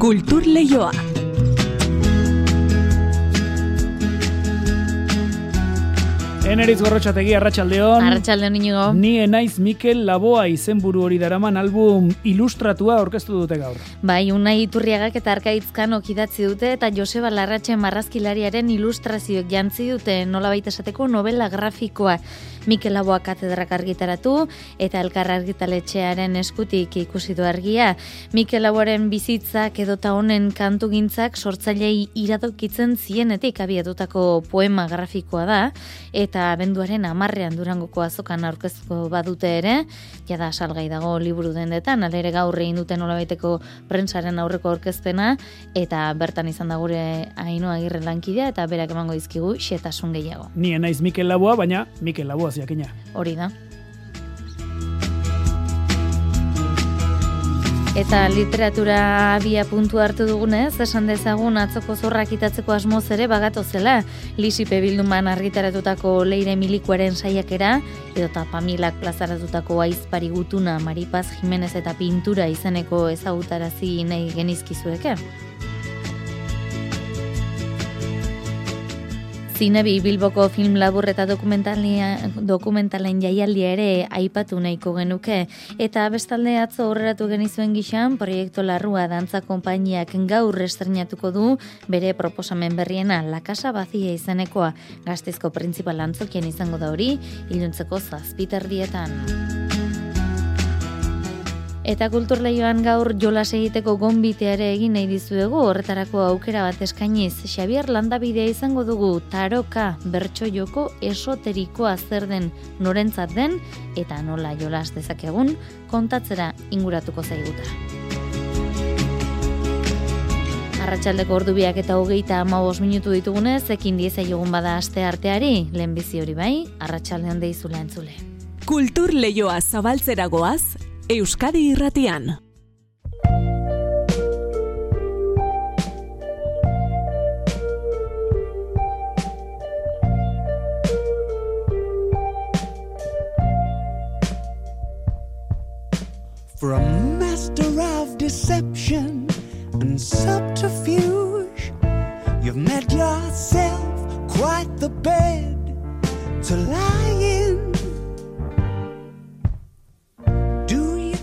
Kultur Leioa. Eneriz gorrotxategi, arratsaldeon. Arratxaldeon inigo. Ni enaiz Mikel Laboa izenburu hori daraman album ilustratua aurkeztu dute gaur. Bai, unai iturriagak eta arkaitzkan okidatzi dute eta Joseba Larratxe marrazkilariaren ilustrazioek jantzi dute nola baita esateko novela grafikoa. Mikel Laboa katedrak argitaratu eta elkar argitaletxearen eskutik ikusi du argia. Mikel Laboaren bizitzak edota honen kantu gintzak sortzailei iradokitzen zienetik abiatutako poema grafikoa da eta abenduaren amarrean durangoko azokan aurkezko badute ere, jada salgai dago liburu dendetan, alere gaur egin duten olabaiteko prentsaren aurreko aurkezpena, eta bertan izan da gure haino agirre lankidea, eta berak emango dizkigu xetasun gehiago. Ni enaiz Mikel Laboa, baina Mikel Laboa ziakina. Hori da. Eta literatura abia puntu hartu dugunez, esan dezagun atzoko zorrak itatzeko asmoz ere bagato zela. Lisipe bilduman argitaratutako leire milikuaren saiakera, edota pamilak plazaratutako aizpari gutuna Maripaz Jimenez eta pintura izeneko ezagutarazi nahi genizkizueke. Zinebi Bilboko film labur eta dokumentalen jaialdia ere aipatu nahiko genuke. Eta bestalde atzo horreratu genizuen gixan, proiektu larrua dantza konpainiak gaur estrenatuko du bere proposamen berriena La Casa Bazia izenekoa gaztizko printzipal antzokien izango da hori, iluntzeko zazpiter dietan. Eta kulturleioan gaur jolas egiteko gonbiteare egin nahi dizuegu horretarako aukera bat eskainiz. Xavier Landabidea izango dugu taroka bertso joko esoterikoa zer den norentzat den eta nola jolas dezakegun kontatzera inguratuko zaiguta. Arratxaldeko ordubiak eta hogeita ama minutu ditugunez, ekin dieza jogun bada aste arteari, lehen bizi hori bai, arratsaldean deizula entzule. Kultur leioa zabaltzeragoaz, Euskadi Irratian. From master of deception and subterfuge, you've made yourself quite the bed to lie in.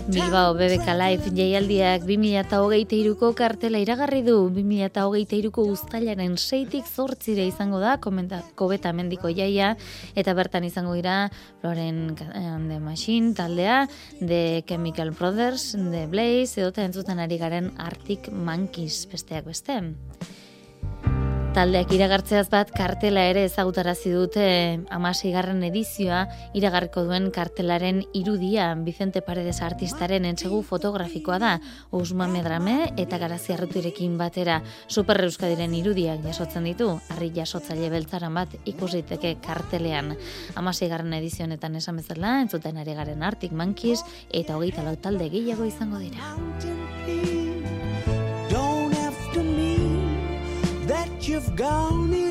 Bilbao BBK Live jaialdiak 2008ko kartela iragarri du 2008ko guztailaren seitik zortzire izango da komentako beta mendiko jaia eta bertan izango dira Loren The Machine taldea The Chemical Brothers The Blaze edo entzuten ari garen Arctic Monkeys besteak beste. Taldeak iragartzeaz bat kartela ere ezagutarazi dute garren edizioa. Iragarriko duen kartelaren irudia Vicente Paredes artistaren entsegu fotografikoa da. Usma Medrame eta Garazi Arrutirekin batera. Super Euskadiren irudiak jasotzen ditu. Harri jasotzaile beltzaran bat ikusiteke kartelean. Garren edizionetan esan bezala entzuten ari garen Arctic Monkeys eta hogeita lau talde gehiago izango dira. You've gone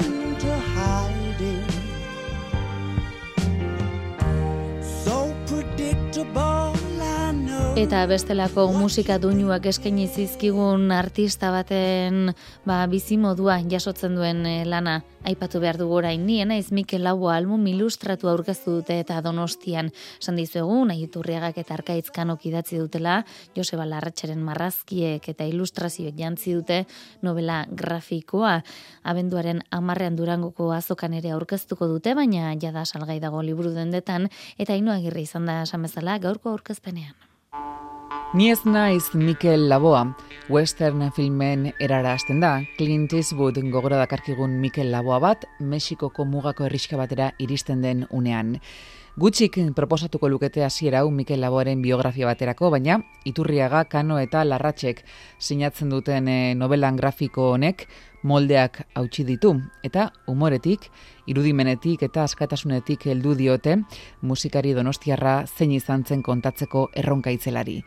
Eta bestelako musika duinuak eskaini zizkigun artista baten ba, bizimodua jasotzen duen eh, lana. Aipatu behar dugu orain ni naiz Mikel Laua album ilustratu aurkeztu dute eta Donostian. Esan dizuegu nahi iturriagak eta arkaitzkan idatzi dutela Joseba Larratxeren marrazkiek eta ilustrazioek jantzi dute novela grafikoa. Abenduaren amarrean durangoko azokan ere aurkeztuko dute baina jada salgai dago liburu dendetan eta ino agirri izan da esan bezala gaurko aurkezpenean Ni ez naiz Mikel Laboa, western filmen erara hasten da, Clint Eastwood gogora dakarkigun Mikel Laboa bat, Mexikoko mugako erriska batera iristen den unean. Gutxik proposatuko lukete hasiera hau Mikel Laboaren biografia baterako, baina Iturriaga, Kano eta Larratxek sinatzen duten eh, novelan grafiko honek moldeak hautsi ditu eta umoretik, irudimenetik eta askatasunetik heldu diote musikari Donostiarra zein izan zen kontatzeko erronka itzelari.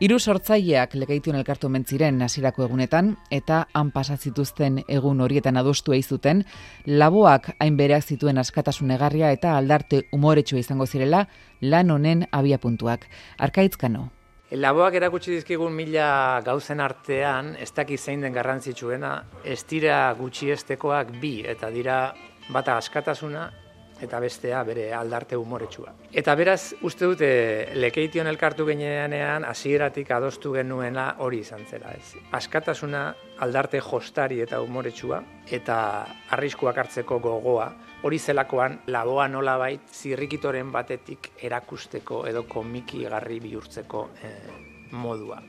Hiru sortzaileak legeitun elkartu mentziren hasierako egunetan eta han pasa zituzten egun horietan adostu zuten laboak hain bereak zituen askatasun egarria eta aldarte umoretsua izango zirela lan honen abia puntuak. Arkaitzkano. Laboak erakutsi dizkigun mila gauzen artean, ez daki zein den garrantzitsuena, ez dira gutxiestekoak bi, eta dira bata askatasuna eta bestea bere aldarte umoretsua. Eta beraz, uste dute, lekeition elkartu geneanean, hasieratik adostu genuena hori izan zela. Ez. Askatasuna aldarte jostari eta umoretsua, eta arriskuak hartzeko gogoa, hori zelakoan laboa nolabait zirrikitoren batetik erakusteko edo komiki garri bihurtzeko eh, modua.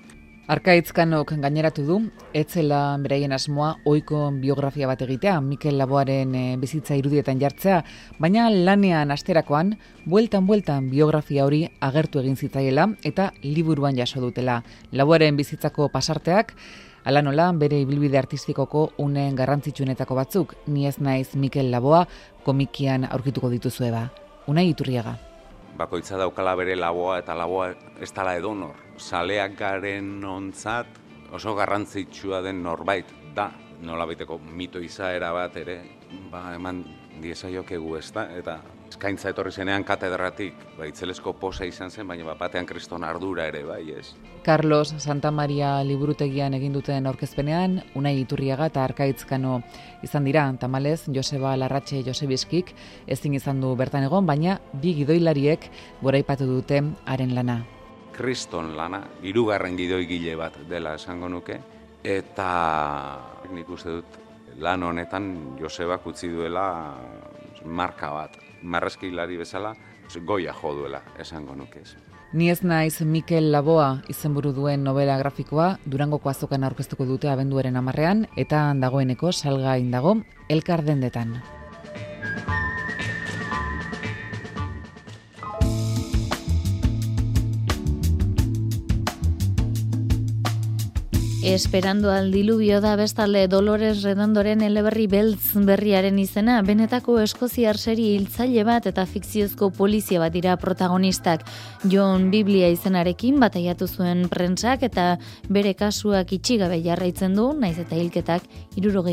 Arkaitzkanok gaineratu du, etzela beraien asmoa oiko biografia bat egitea, Mikel Laboaren eh, bizitza irudietan jartzea, baina lanean asterakoan, bueltan-bueltan biografia hori agertu egin zitzaiela eta liburuan jaso dutela. Laboaren bizitzako pasarteak, Ala nola, bere ibilbide artistikoko unen garrantzitsuenetako batzuk, ni ez naiz Mikel Laboa komikian aurkituko dituzue ba. Unai iturriaga. Bakoitza daukala bere laboa eta laboa ez tala edonor. Saleak garen ontzat oso garrantzitsua den norbait da. Nola baiteko mito izaera bat ere, ba, eman diezaiokegu ez da, eta eskaintza etorri zenean katedratik, ba, itzelesko posa izan zen, baina bat batean kriston ardura ere, bai, ez. Carlos Santa Maria liburutegian egin duten aurkezpenean, Unai Iturriaga eta Arkaitzkano izan dira, tamalez, Joseba Larratxe Josebiskik ezin izan du bertan egon, baina bi gidoilariek goraipatu dute haren lana. Kriston lana, hirugarren gidoigile bat dela esango nuke, eta nik uste dut lan honetan Josebak utzi duela marka bat, marreskilari bezala, goia jo duela esango nuke ez. Ni ez naiz Mikel Laboa izenburu duen novela grafikoa Durangoko azokan aurkeztuko dute abenduaren amarrean eta dagoeneko salgain dago elkar dendetan. Esperando al diluvio da bestalde Dolores Redondoren eleberri beltz berriaren izena, benetako eskoziar seri hiltzaile bat eta fikziozko polizia bat dira protagonistak. John Biblia izenarekin bataiatu zuen prentsak eta bere kasuak itxigabe jarraitzen du, naiz eta hilketak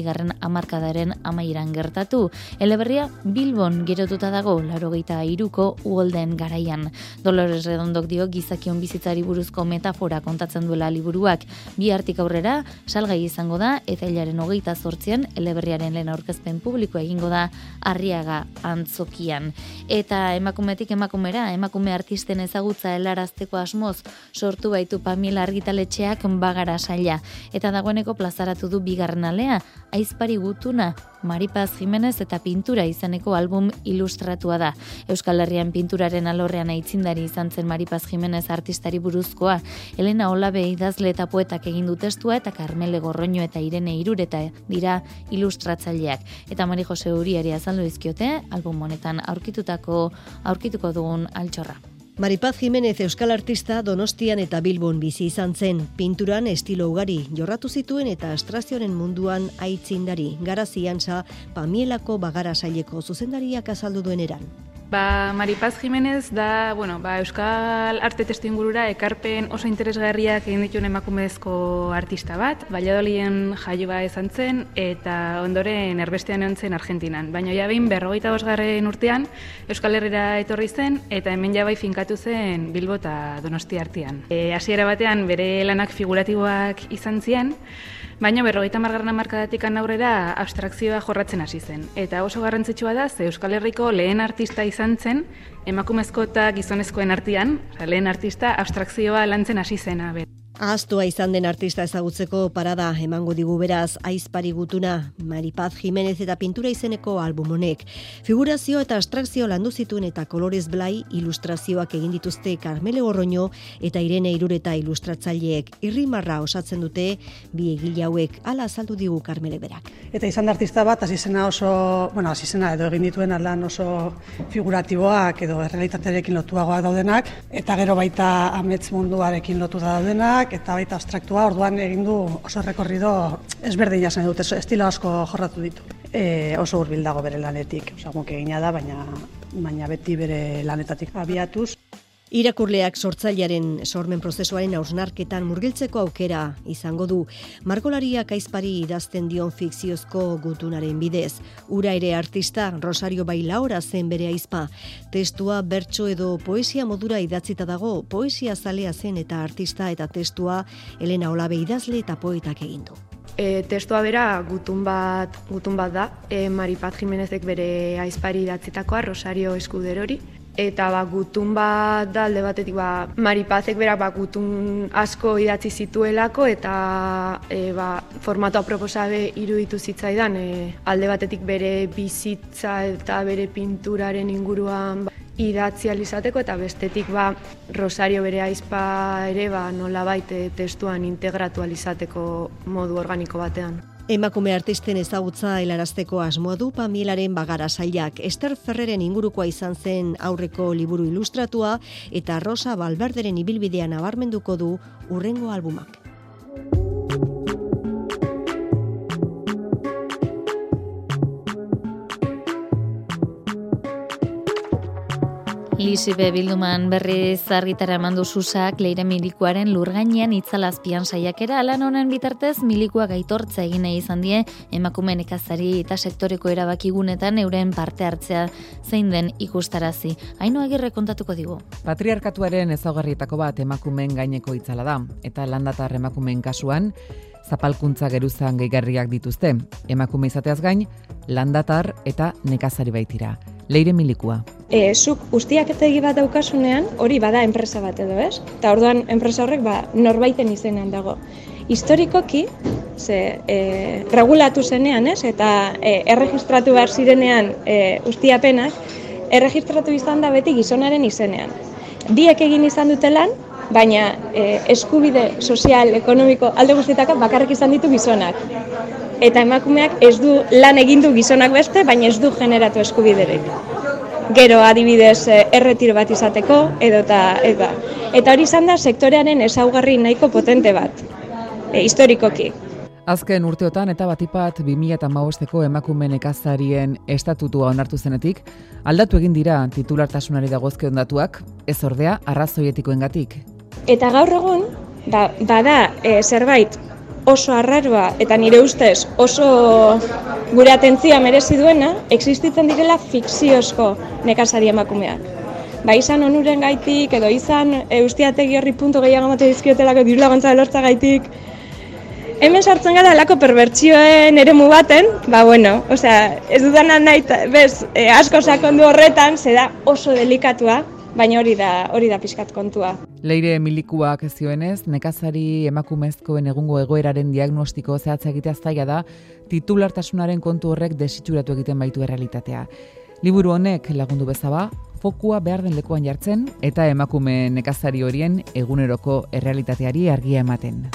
garren amarkadaren amaieran gertatu. Eleberria Bilbon girotuta dago, larogeita iruko uolden garaian. Dolores Redondok dio gizakion bizitzari buruzko metafora kontatzen duela liburuak, bi artik aurrera salgai izango da eta hilaren hogeita zortzien eleberriaren lehen aurkezpen publikoa egingo da arriaga antzokian. Eta emakumetik emakumera, emakume artisten ezagutza helarazteko asmoz sortu baitu Pamela argitaletxeak bagara saila. Eta dagoeneko plazaratu du bigarren alea, aizpari gutuna, Maripaz Jimenez eta pintura izeneko album ilustratua da. Euskal Herrian pinturaren alorrean aitzindari izan zen Maripaz Jimenez artistari buruzkoa. Elena Olabe idazle eta poetak egin du testua eta Carmele Gorroño eta Irene Irureta dira ilustratzaileak. Eta Mari Jose Uriari azaldu izkiote album honetan aurkitutako aurkituko dugun altxorra. Maripaz Jimenez euskal artista Donostian eta Bilbon bizi izan zen. Pinturan estilo ugari jorratu zituen eta astrazioaren munduan aitzindari. Garazian sa Pamielako bagara saileko zuzendariak azaldu duen eran. Ba, Maripaz Jimenez da, bueno, ba, Euskal Arte Testu ingurura ekarpen oso interesgarriak egin dituen emakumezko artista bat, Valladolien jaio ba izan zen, eta ondoren erbestean egon zen Argentinan. Baina ja behin berrogeita bosgarren urtean Euskal Herrera etorri zen, eta hemen jabai finkatu zen Bilbo eta Donosti artean. E, hasiera batean bere lanak figuratiboak izan ziren, Baina berrogeita margarren amarkadatik aurrera abstrakzioa jorratzen hasi zen. Eta oso garrantzitsua da, ze Euskal Herriko lehen artista izan zen, emakumezko eta gizonezkoen artean, lehen artista abstrakzioa lantzen hasi zena. Ahaztua izan den artista ezagutzeko parada emango digu beraz aizpari gutuna Maripaz Jimenez eta pintura izeneko album honek. Figurazio eta abstrakzio landu zituen eta kolorez blai ilustrazioak egin dituzte Carmele Gorroño eta Irene Irureta ilustratzaileek irrimarra osatzen dute bi egile hauek hala azaldu digu Carmele berak. Eta izan da artista bat hasi zena oso, bueno, hasi zena edo egin dituen lan oso figuratiboak edo errealitatearekin lotuagoak daudenak eta gero baita amets munduarekin lotu daudenak eta baita abstraktua, orduan egin du oso rekorrido ezberdin jasen dute, estilo asko jorratu ditu. E, oso hurbil dago bere lanetik, osea, egina da, baina baina beti bere lanetatik abiatuz. Irakurleak sortzailearen sormen prozesuaren hausnarketan murgiltzeko aukera izango du. Margolariak aizpari idazten dion fikziozko gutunaren bidez. Ura ere artista Rosario Bailaora zen bere aizpa. Testua bertso edo poesia modura idatzita dago, poesia zalea zen eta artista eta testua Elena Olabe idazle eta poetak egin du. E, testua bera gutun bat, gutun bat da, e, Maripat Jimenezek bere aizpari idatzitakoa, Rosario Eskuderori. Eta ba, gutun bat da alde batetik ba, Maripazek berak ba, gutun asko idatzi zituelako eta e, ba, formatu aproposabe iruditu zitzaidan e, alde batetik bere bizitza eta bere pinturaren inguruan ba, idatzi alizateko eta bestetik ba, Rosario bere aizpa ere ba, nola baite testuan integratu alizateko modu organiko batean. Emakume artisten ezagutza helarazteko asmoa du Pamielaren bagara sailak. Ester Ferreren ingurukoa izan zen aurreko liburu ilustratua eta Rosa Balberderen ibilbidea nabarmenduko du urrengo albumak. Lisibe bilduman berriz argitara emandu susak leire milikuaren lurgainean itzalazpian saiakera lan honen bitartez milikuak aitortza egin nahi izan die emakume nekazari eta sektoreko erabakigunetan euren parte hartzea zein den ikustarazi. Haino agirre kontatuko digu. Patriarkatuaren ezaugarrietako bat emakumeen gaineko itzala da, eta landatar emakumeen kasuan, zapalkuntza geruzan gehigarriak dituzte. Emakume izateaz gain, landatar eta nekazari baitira. Leire milikua. E, zuk ustiak etegi bat daukasunean, hori bada enpresa bat edo, ez? Eta orduan enpresa horrek ba, norbaiten izenean dago. Historikoki, ze, e, regulatu zenean, ez? Eta e, erregistratu behar zirenean e, ustiapenak, erregistratu izan da beti gizonaren izenean. Biek egin izan dutelan, baina e, eskubide sozial, ekonomiko, alde guztietako bakarrik izan ditu gizonak. Eta emakumeak ez du lan egin du gizonak beste, baina ez du generatu eskubiderek. Gero adibidez eh, erretiro bat izateko, edo eta, eta, eta hori izan da sektorearen ezaugarri nahiko potente bat, e, historikoki. Azken urteotan eta batipat 2008ko emakume nekazarien estatutua onartu zenetik, aldatu egin dira titulartasunari dagozke ondatuak, ez ordea arrazoietikoengatik. Eta gaur egun, ba, bada e, zerbait oso arraroa eta nire ustez oso gure atentzia merezi duena, existitzen direla fikziozko nekazari emakumeak. Ba izan onuren gaitik, edo izan eustiategi horri puntu gehiago mate dizkiotelako diru laguntza lortza gaitik, Hemen sartzen gara alako perbertsioen eremu baten, ba bueno, osea, ez dudana nahi, bez, e, asko sakondu horretan, ze da oso delikatua, baina hori da hori da pixkat kontua. Leire milikuak zioenez, nekazari emakumezkoen egungo egoeraren diagnostiko zehatza egitea zaila da, titulartasunaren kontu horrek desitxuratu egiten baitu errealitatea. Liburu honek lagundu bezaba, fokua behar den lekuan jartzen eta emakume nekazari horien eguneroko errealitateari argia ematen.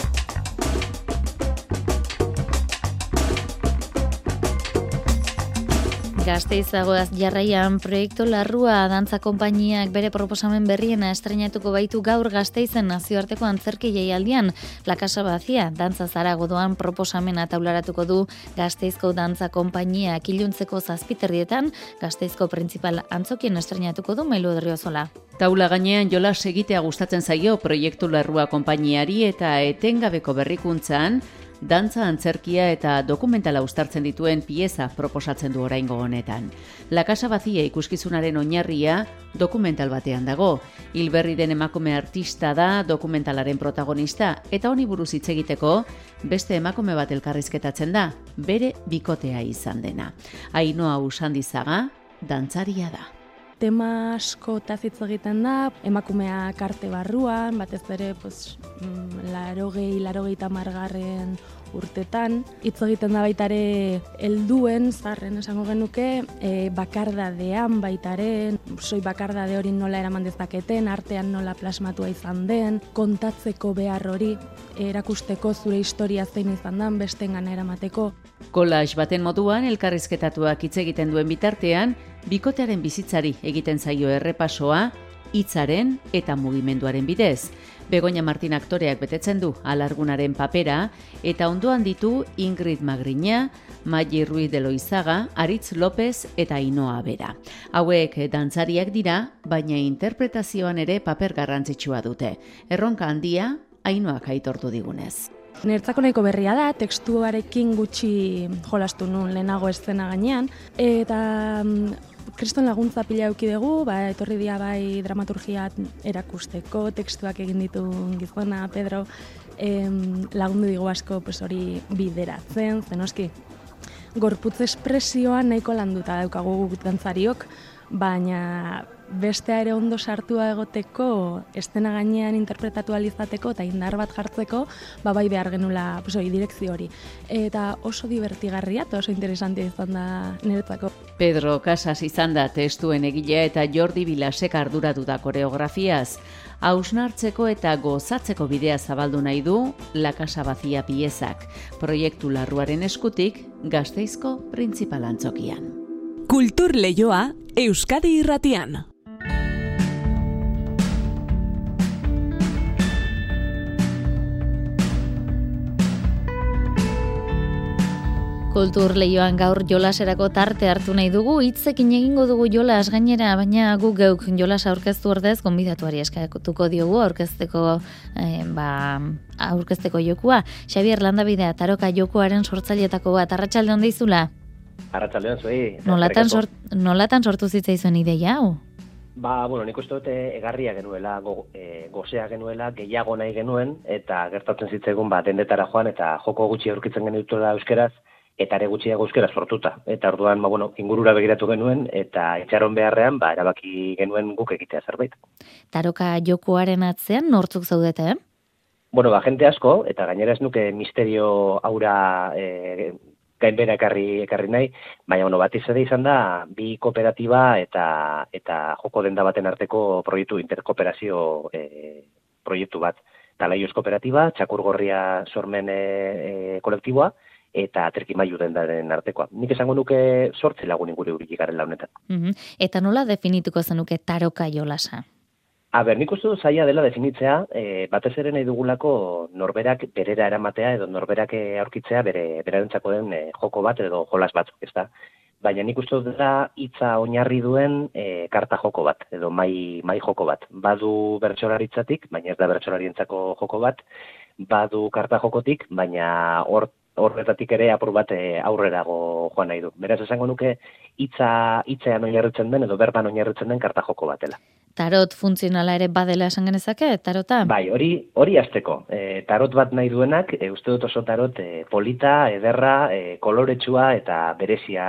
Gazteizagoaz jarraian proiektu larrua dantza konpainiak bere proposamen berriena estrenatuko baitu gaur Gazteizen nazioarteko antzerki jaialdian Lakasa Bazia dantza zaragodoan proposamena taularatuko du Gazteizko dantza konpainiak iluntzeko zazpiterrietan Gazteizko principal antzokien estrenatuko du Mailu Odriozola. Taula gainean jola segitea gustatzen zaio proiektu larrua konpainiari eta etengabeko berrikuntzan dantza antzerkia eta dokumentala ustartzen dituen pieza proposatzen du oraingo honetan. La Casa Bazia ikuskizunaren oinarria dokumental batean dago. Hilberri den emakume artista da dokumentalaren protagonista eta honi buruz hitz egiteko beste emakume bat elkarrizketatzen da, bere bikotea izan dena. Ainoa Usandizaga dantzaria da tema asko tazitz egiten da, emakumea karte barruan, batez ere, pues, mm, larogei, larogei tamargarren urtetan. Itz egiten da baitare helduen zarren esango genuke, e, bakardadean baitaren, soi bakardade hori nola eraman dezaketen, artean nola plasmatua izan den, kontatzeko behar hori, erakusteko zure historia zein izan den, bestengan eramateko. Kolaj baten moduan elkarrizketatuak hitz egiten duen bitartean, bikotearen bizitzari egiten zaio errepasoa, hitzaren eta mugimenduaren bidez. Begoña Martin aktoreak betetzen du alargunaren papera eta ondoan ditu Ingrid Magrina, Maggi Ruiz de Loizaga, Aritz López eta Ainoa Bera. Hauek dantzariak dira, baina interpretazioan ere paper garrantzitsua dute. Erronka handia, Ainoak aitortu digunez. Nertzako nahiko berria da, tekstuarekin gutxi jolastu nun lehenago eszena gainean, eta mm, kriston laguntza pila auki dugu, ba, etorri dia bai dramaturgia erakusteko, tekstuak egin ditu gizona, Pedro, em, lagundu digu asko pues, hori bideratzen, zenoski, gorputz espresioa nahiko landuta daukagu dantzariok, baina bestea ere ondo sartua egoteko, estena gainean interpretatu alizateko eta indar bat jartzeko, ba bai behar genula, pues hori, direkzio hori. Eta oso divertigarria eta oso interesantia izan da niretzako. Pedro Casas izan da testuen egilea eta Jordi Bilasek arduratu da koreografiaz. Hausnartzeko eta gozatzeko bidea zabaldu nahi du La Casa Bazia piezak, proiektu larruaren eskutik gazteizko printzipal antzokian. Kultur Leioa Euskadi Irratian. Kultur lehioan gaur jolaserako tarte hartu nahi dugu, hitzekin egingo dugu jolas gainera, baina gu geuk jolas aurkeztu ordez, gonbidatuari eskatuko diogu aurkezteko, eh, ba, aurkezteko jokua. Xavier Landabidea, taroka jokuaren sortzailetako bat, arratsalde hon deizula? Arratxaldean zuei. Nolatan, sort, nolatan sortu zitzaizuen ideia hau? Ba, bueno, nik uste dute egarria genuela, go, e, gozea genuela, gehiago nahi genuen, eta gertatzen zitzaigun, ba, dendetara joan, eta joko gutxi aurkitzen genituela euskeraz, eta ere gutxiago euskera sortuta. Eta orduan, ba, bueno, ingurura begiratu genuen, eta itxaron beharrean, ba, erabaki genuen guk egitea zerbait. Taroka jokoaren atzean, nortzuk zaudete, eh? Bueno, ba, jente asko, eta gainera ez nuke misterio aura e, gainbera ekarri, ekarri nahi, baina, bueno, bat izan izan da, bi kooperatiba eta eta joko denda baten arteko proiektu interkooperazio e, proiektu bat. Talaios kooperatiba, txakurgorria sormen e, e, kolektiboa, eta trikimailu dendaren artekoa. Nik esango nuke sortze lagun ingure uri garen launetan. Mm Eta nola definituko zenuke taroka jolasa? A ber, nik uste zaila dela definitzea, e, batez ere nahi dugulako norberak berera eramatea edo norberak e, aurkitzea bere berarentzako den e, joko bat edo jolas batzuk, ezta? Baina nik uste dut da hitza oinarri duen e, karta joko bat edo mai, mai joko bat. Badu bertsolaritzatik, baina ez da bertsolarientzako joko bat, badu karta jokotik, baina hor horretatik ere apur bat eh, aurrerago joan nahi du. Beraz esango nuke hitza hitzean oinarritzen den edo berban oinarritzen den karta joko batela. Tarot funtzionala ere badela esan genezake, tarota? Bai, hori hori hasteko. E, tarot bat nahi duenak, e, uste dut oso tarot e, polita, ederra, e, koloretsua eta berezia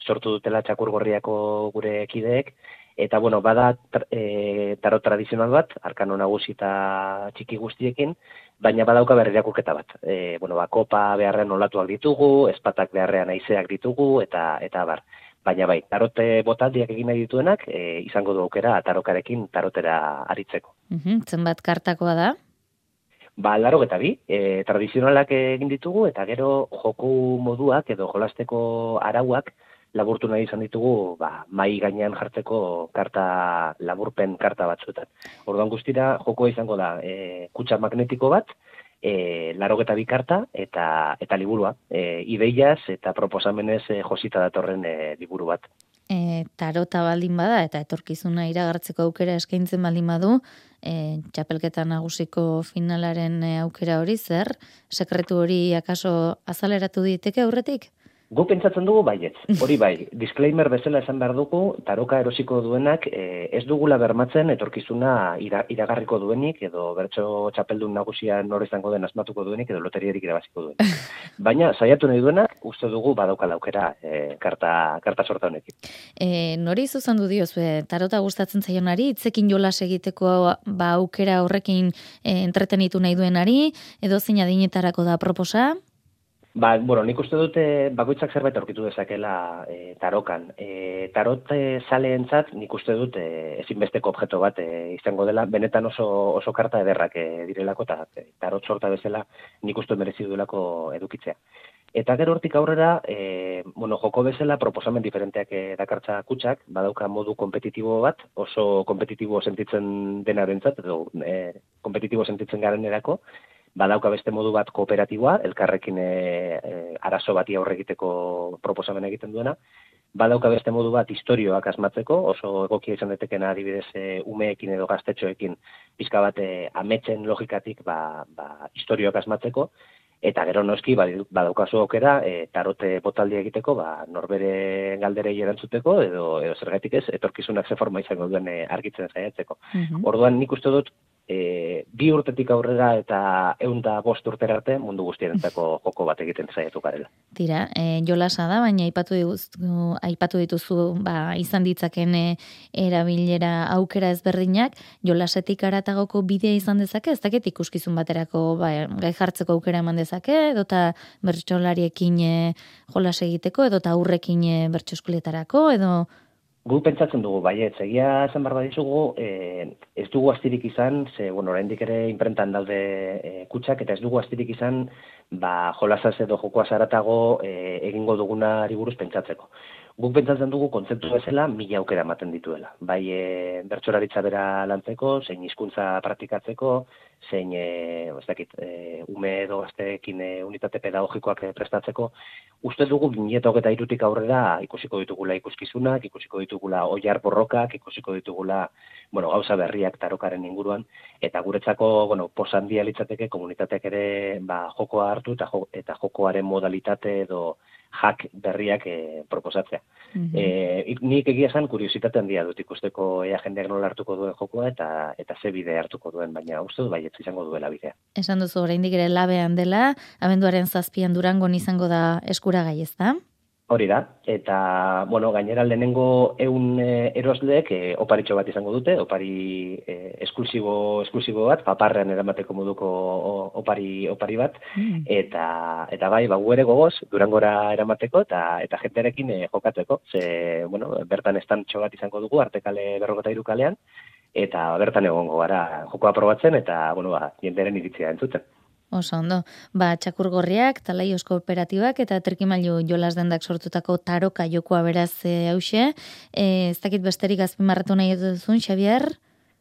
sortu dutela txakurgorriako gure kideek, eta bueno, bada e, tarot tradizional bat, arkano nagusi eta txiki guztiekin, baina badauka berriakurketa bat. E, bueno, ba, kopa beharrean olatuak ditugu, espatak beharrean aizeak ditugu, eta eta bar. Baina bai, tarote botaldiak egin nahi dituenak, e, izango du aukera tarokarekin tarotera aritzeko. Mm zenbat kartakoa da? Ba, laro eta bi, e, tradizionalak egin ditugu, eta gero joku moduak edo jolasteko arauak, laburtu nahi izan ditugu ba, mai gainean jartzeko karta laburpen karta batzuetan. Orduan guztira jokoa izango da e, kutsa magnetiko bat, e, larogeta bi karta eta eta liburua. E, ideiaz eta proposamenez e, josita datorren e, liburu bat. E, tarota baldin bada eta etorkizuna iragartzeko aukera eskaintzen baldin badu, e, txapelketa nagusiko finalaren e, aukera hori zer, sekretu hori akaso azaleratu diteke aurretik? Gu pentsatzen dugu baietz, hori bai, disclaimer bezala esan behar dugu, taroka erosiko duenak e, ez dugula bermatzen etorkizuna iragarriko duenik, edo bertso txapeldun nagusia nore izango den asmatuko duenik, edo loterierik irabaziko duenik. Baina, saiatu nahi duenak, uste dugu badauka laukera e, karta, karta sorta honekin. E, nori zuzen du dioz, tarota gustatzen zaionari, itzekin jolas egiteko ba, aukera horrekin e, entretenitu nahi duenari, edo zein adinetarako da proposa? Ba, bueno, nik uste dute bakoitzak zerbait aurkitu dezakela e, tarokan. E, tarot saleentzat nik uste dut e, ezinbesteko objeto bat e, izango dela, benetan oso, oso karta ederrak e, direlako, eta e, tarot sorta bezala nik uste merezi duelako edukitzea. Eta gero hortik aurrera, e, bueno, joko bezala proposamen diferenteak e, dakartza kutsak, badauka modu kompetitibo bat, oso kompetitibo sentitzen denarentzat edo e, kompetitibo sentitzen garen erako, badauka beste modu bat kooperatiboa, elkarrekin e, e, arazo bati aurre egiteko proposamen egiten duena, badauka beste modu bat historioak asmatzeko, oso egokia izan detekena adibidez e, umeekin edo gaztetxoekin pizka bat e, ametzen logikatik ba, ba, historioak asmatzeko, Eta gero noski badaukazu aukera e, tarote botaldi egiteko, ba, norbere galderei erantzuteko edo edo zergatik ez etorkizunak ze forma izango duen argitzen saiatzeko. Mm Orduan nik uste dut e, bi urtetik aurrera eta eunda bost urtera arte mundu guztiarentzako joko bat egiten zaiatu garela. Tira, e, jolasa da, baina aipatu dituzu, aipatu dituzu ba, izan ditzaken e, erabilera aukera ezberdinak, jolasetik aratagoko bidea izan dezake, ez dakit ikuskizun baterako ba, gai jartzeko aukera eman dezake, edota bertxolariekin e, jolas egiteko, edota aurrekin e, bertxoskuletarako, edo Gu pentsatzen dugu, baiet, egia esan barba dizugu, e, ez dugu astirik izan, ze, bueno, oraindik ere imprentan daude e, kutsak, eta ez dugu astirik izan, ba, jolasaz edo jokoa zaratago e, egingo duguna buruz pentsatzeko. Guk pentsatzen dugu kontzeptu bezala mila aukera ematen dituela. Bai e, bertsoraritza bera lantzeko, zein hizkuntza praktikatzeko, zein e, ez dakit, e, ume edo gazteekin e, unitate pedagogikoak e, prestatzeko. Uste dugu binieto eta irutik aurrera ikusiko ditugula ikuskizunak, ikusiko ditugula oiar borrokak, ikusiko ditugula bueno, gauza berriak tarokaren inguruan, eta guretzako, bueno, posandia litzateke komunitateak ere ba, jokoa hartu eta, jo, eta jokoaren modalitate edo jak berriak e, proposatzea. Mm nik egia esan kuriositate handia dut ikusteko ea jendeak nola hartuko duen jokoa eta eta ze bide hartuko duen, baina uste dut baietz izango duela bidea. Esan duzu oraindik ere labean dela, abenduaren zazpian durango izango da eskuragai ez da? Hori da, eta, bueno, gainera lehenengo eun e, erosleek e, oparitxo bat izango dute, opari e, esklusibo, esklusibo bat, paparrean eramateko moduko opari, opari bat, mm. eta, eta bai, ba, ere gogoz, durangora eramateko, eta eta jentearekin e, jokatzeko, ze, bueno, bertan estan bat izango dugu, artekale berrogeta irukalean, eta bertan egongo gara jokoa probatzen, eta, bueno, ba, jenderen iritzia entzuten. Oso ondo, ba, txakurgorriak, talaios kooperatibak eta trikimailu jolas dendak sortutako taroka jokoa beraz e, hause. E, ez dakit besterik azpimarratu nahi duzun, Xavier?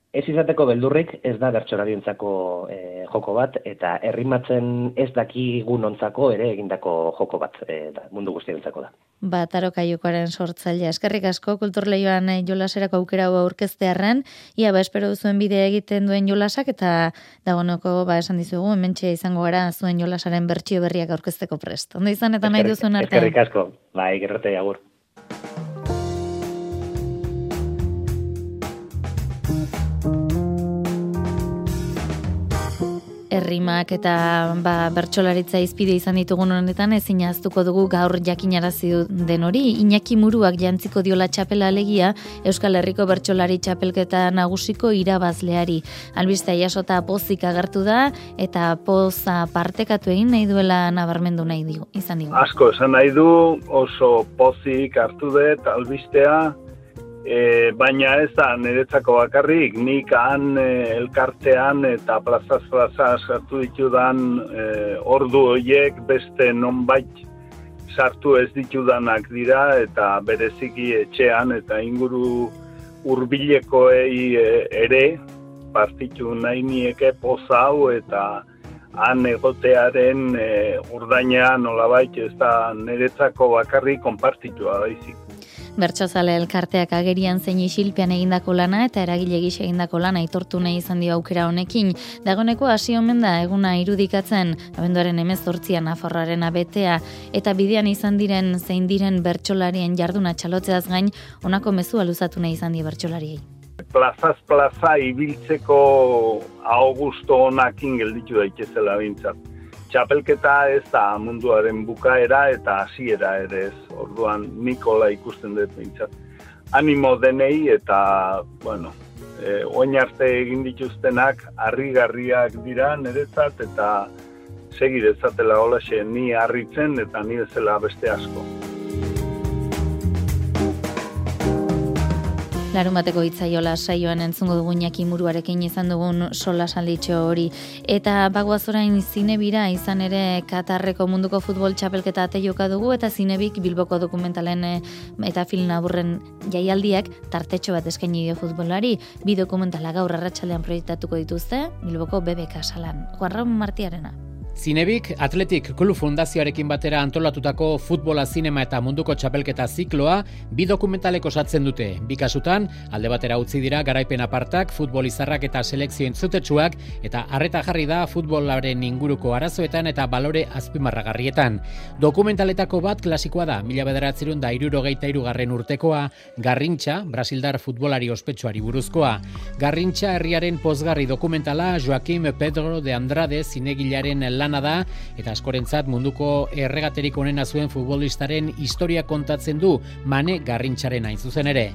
Ez izateko beldurrik ez da bertsorarientzako e, joko bat, eta herrimatzen ez daki gunontzako ere egindako joko bat e, da, mundu guztientzako da. Ba, taroka jokoaren sortzailea. Eskerrik asko, kulturleioan e, jolaserako aukera hau aurkeztearren, ia ba, espero duzuen bidea egiten duen jolasak, eta dagonoko, ba, esan dizugu, hementxe izango gara zuen jolasaren bertsio berriak aurkezteko prest. Ondo izan eta nahi duzuen arte. Eskerrik asko, bai, gerrate agur. Errimak eta ba, bertsolaritza izpide izan ditugun honetan ezin aztuko dugu gaur jakinarazi den hori. Iñaki Muruak jantziko diola txapela alegia Euskal Herriko bertsolari txapelketa nagusiko irabazleari. Albistea jasota pozik agertu da eta poza partekatu egin nahi duela nabarmendu nahi digu. Izan digu. Asko esan nahi du oso pozik hartu dut albistea E, baina ez da niretzako bakarrik, nik han e, elkartean eta plazaz plazaz sartu ditudan e, ordu horiek beste nonbait sartu ez ditudanak dira eta bereziki etxean eta inguru hurbilekoei e, ere partitu nahi nieke poza hau eta han egotearen e, urdaina nolabait ez da niretzako bakarrik konpartitua baizik. Bertxozale elkarteak agerian zein isilpean egindako lana eta eragile gisa egindako lana aitortu nahi izan dio aukera honekin. Dagoneko hasi omen da eguna irudikatzen, abenduaren emezortzian aforraren abetea, eta bidean izan diren zein diren bertxolarien jarduna txalotzeaz gain, onako mezu aluzatu nahi izan di bertxolariei. Plazaz plaza ibiltzeko augusto honakin gelditu daitezela bintzat txapelketa ez da munduaren bukaera eta hasiera ere ez. Orduan Nikola ikusten dut behintzat. Animo denei eta, bueno, e, oin arte egin dituztenak harrigarriak dira niretzat eta segi dezatela holaxe ni harritzen eta ni bezala beste asko. Larun bateko itzaiola saioan entzungo dugun muruarekin izan dugun sola salditxo hori. Eta bagoaz orain zinebira izan ere Katarreko munduko futbol txapelketa ate joka dugu eta zinebik Bilboko dokumentalen eh, eta film aburren jaialdiak tartetxo bat eskaini dio futbolari. Bi dokumentala gaur arratsaldean proiektatuko dituzte Bilboko BBK salan. Juan Martiarena. Zinebik Atletik Kulu Fundazioarekin batera antolatutako futbola zinema eta munduko txapelketa zikloa bi dokumentalek osatzen dute. Bi kasutan, alde batera utzi dira garaipen apartak, futbol izarrak eta selekzio entzutetsuak eta harreta jarri da futbolaren inguruko arazoetan eta balore azpimarragarrietan. Dokumentaletako bat klasikoa da, mila bederatzerun da irurogeita irugarren urtekoa, Garrintxa, Brasildar futbolari ospetsuari buruzkoa. Garrintxa herriaren pozgarri dokumentala Joaquim Pedro de Andrade zinegilaren lan lana da eta askorentzat munduko erregaterik onena zuen futbolistaren historia kontatzen du Mane Garrintzaren hain zuzen ere.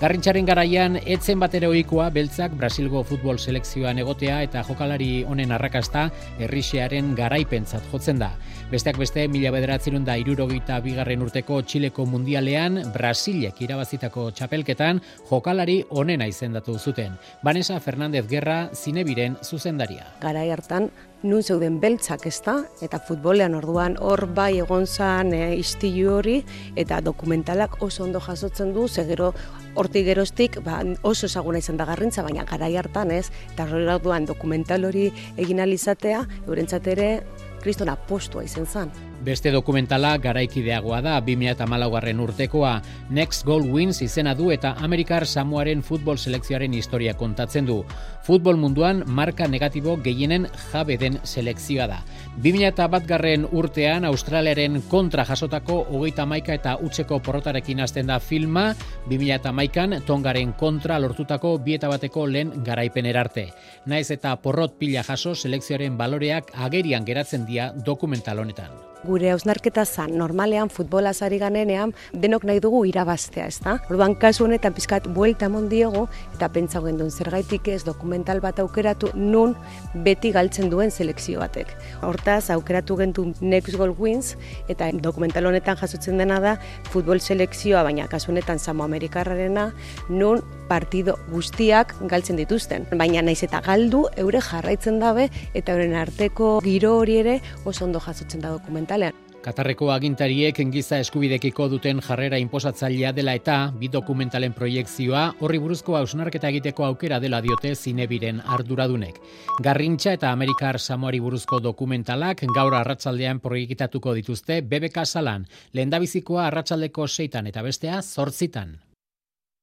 Garrintzaren garaian etzen batera ohikoa beltzak Brasilgo futbol selekzioan egotea eta jokalari honen arrakasta herrixearen garaipentzat jotzen da. Besteak beste, mila bederatzen da irurogeita bigarren urteko Txileko mundialean Brasilek irabazitako txapelketan jokalari onena izendatu zuten. Vanessa Fernandez Guerra zinebiren zuzendaria. Garai hartan nun zeuden beltzak ez da, eta futbolean orduan hor bai egon zan e, istilu hori, eta dokumentalak oso ondo jasotzen du, zegero hortik geroztik ba, oso ezaguna izan da garrintza, baina garai hartan ez, eta orduan dokumental hori egin alizatea, eurentzat ere, kristona postua izan zan. Beste dokumentala garaikideagoa da 2008 garren urtekoa Next Goal Wins izena du eta Amerikar Samoaren futbol selekzioaren historia kontatzen du. Futbol munduan marka negatibo gehienen jabe den selekzioa da. 2008 garren urtean Australiaren kontra jasotako hogeita maika eta utzeko porrotarekin hasten da filma 2008an tongaren kontra lortutako bieta bateko lehen garaipen erarte. Naiz eta porrot pila jaso selekzioaren baloreak agerian geratzen dira dokumental honetan gure hausnarketa zan, normalean futbola zari ganenean, denok nahi dugu irabaztea, ez da? Orduan, kasu honetan pizkat buelta mondiego, eta pentsa gendun zergaitik ez dokumental bat aukeratu nun beti galtzen duen selekzio batek. Hortaz, aukeratu gendu Next Goal Wins, eta dokumental honetan jasotzen dena da, futbol selekzioa, baina kasu honetan Samo Amerikarrarena, nun partido guztiak galtzen dituzten. Baina naiz eta galdu, eure jarraitzen dabe, eta euren arteko giro hori ere oso ondo jasotzen da dokumental Katarreko agintariek giza eskubidekiko duten jarrera inposatzailea dela eta bi dokumentalen proiektzioa horri buruzko hausnarketa egiteko aukera dela diote zinebiren arduradunek. Garrintxa eta Amerikar Samoari buruzko dokumentalak gaur arratsaldean proiektatuko dituzte BBK salan, lehendabizikoa arratsaldeko seitan eta bestea zortzitan.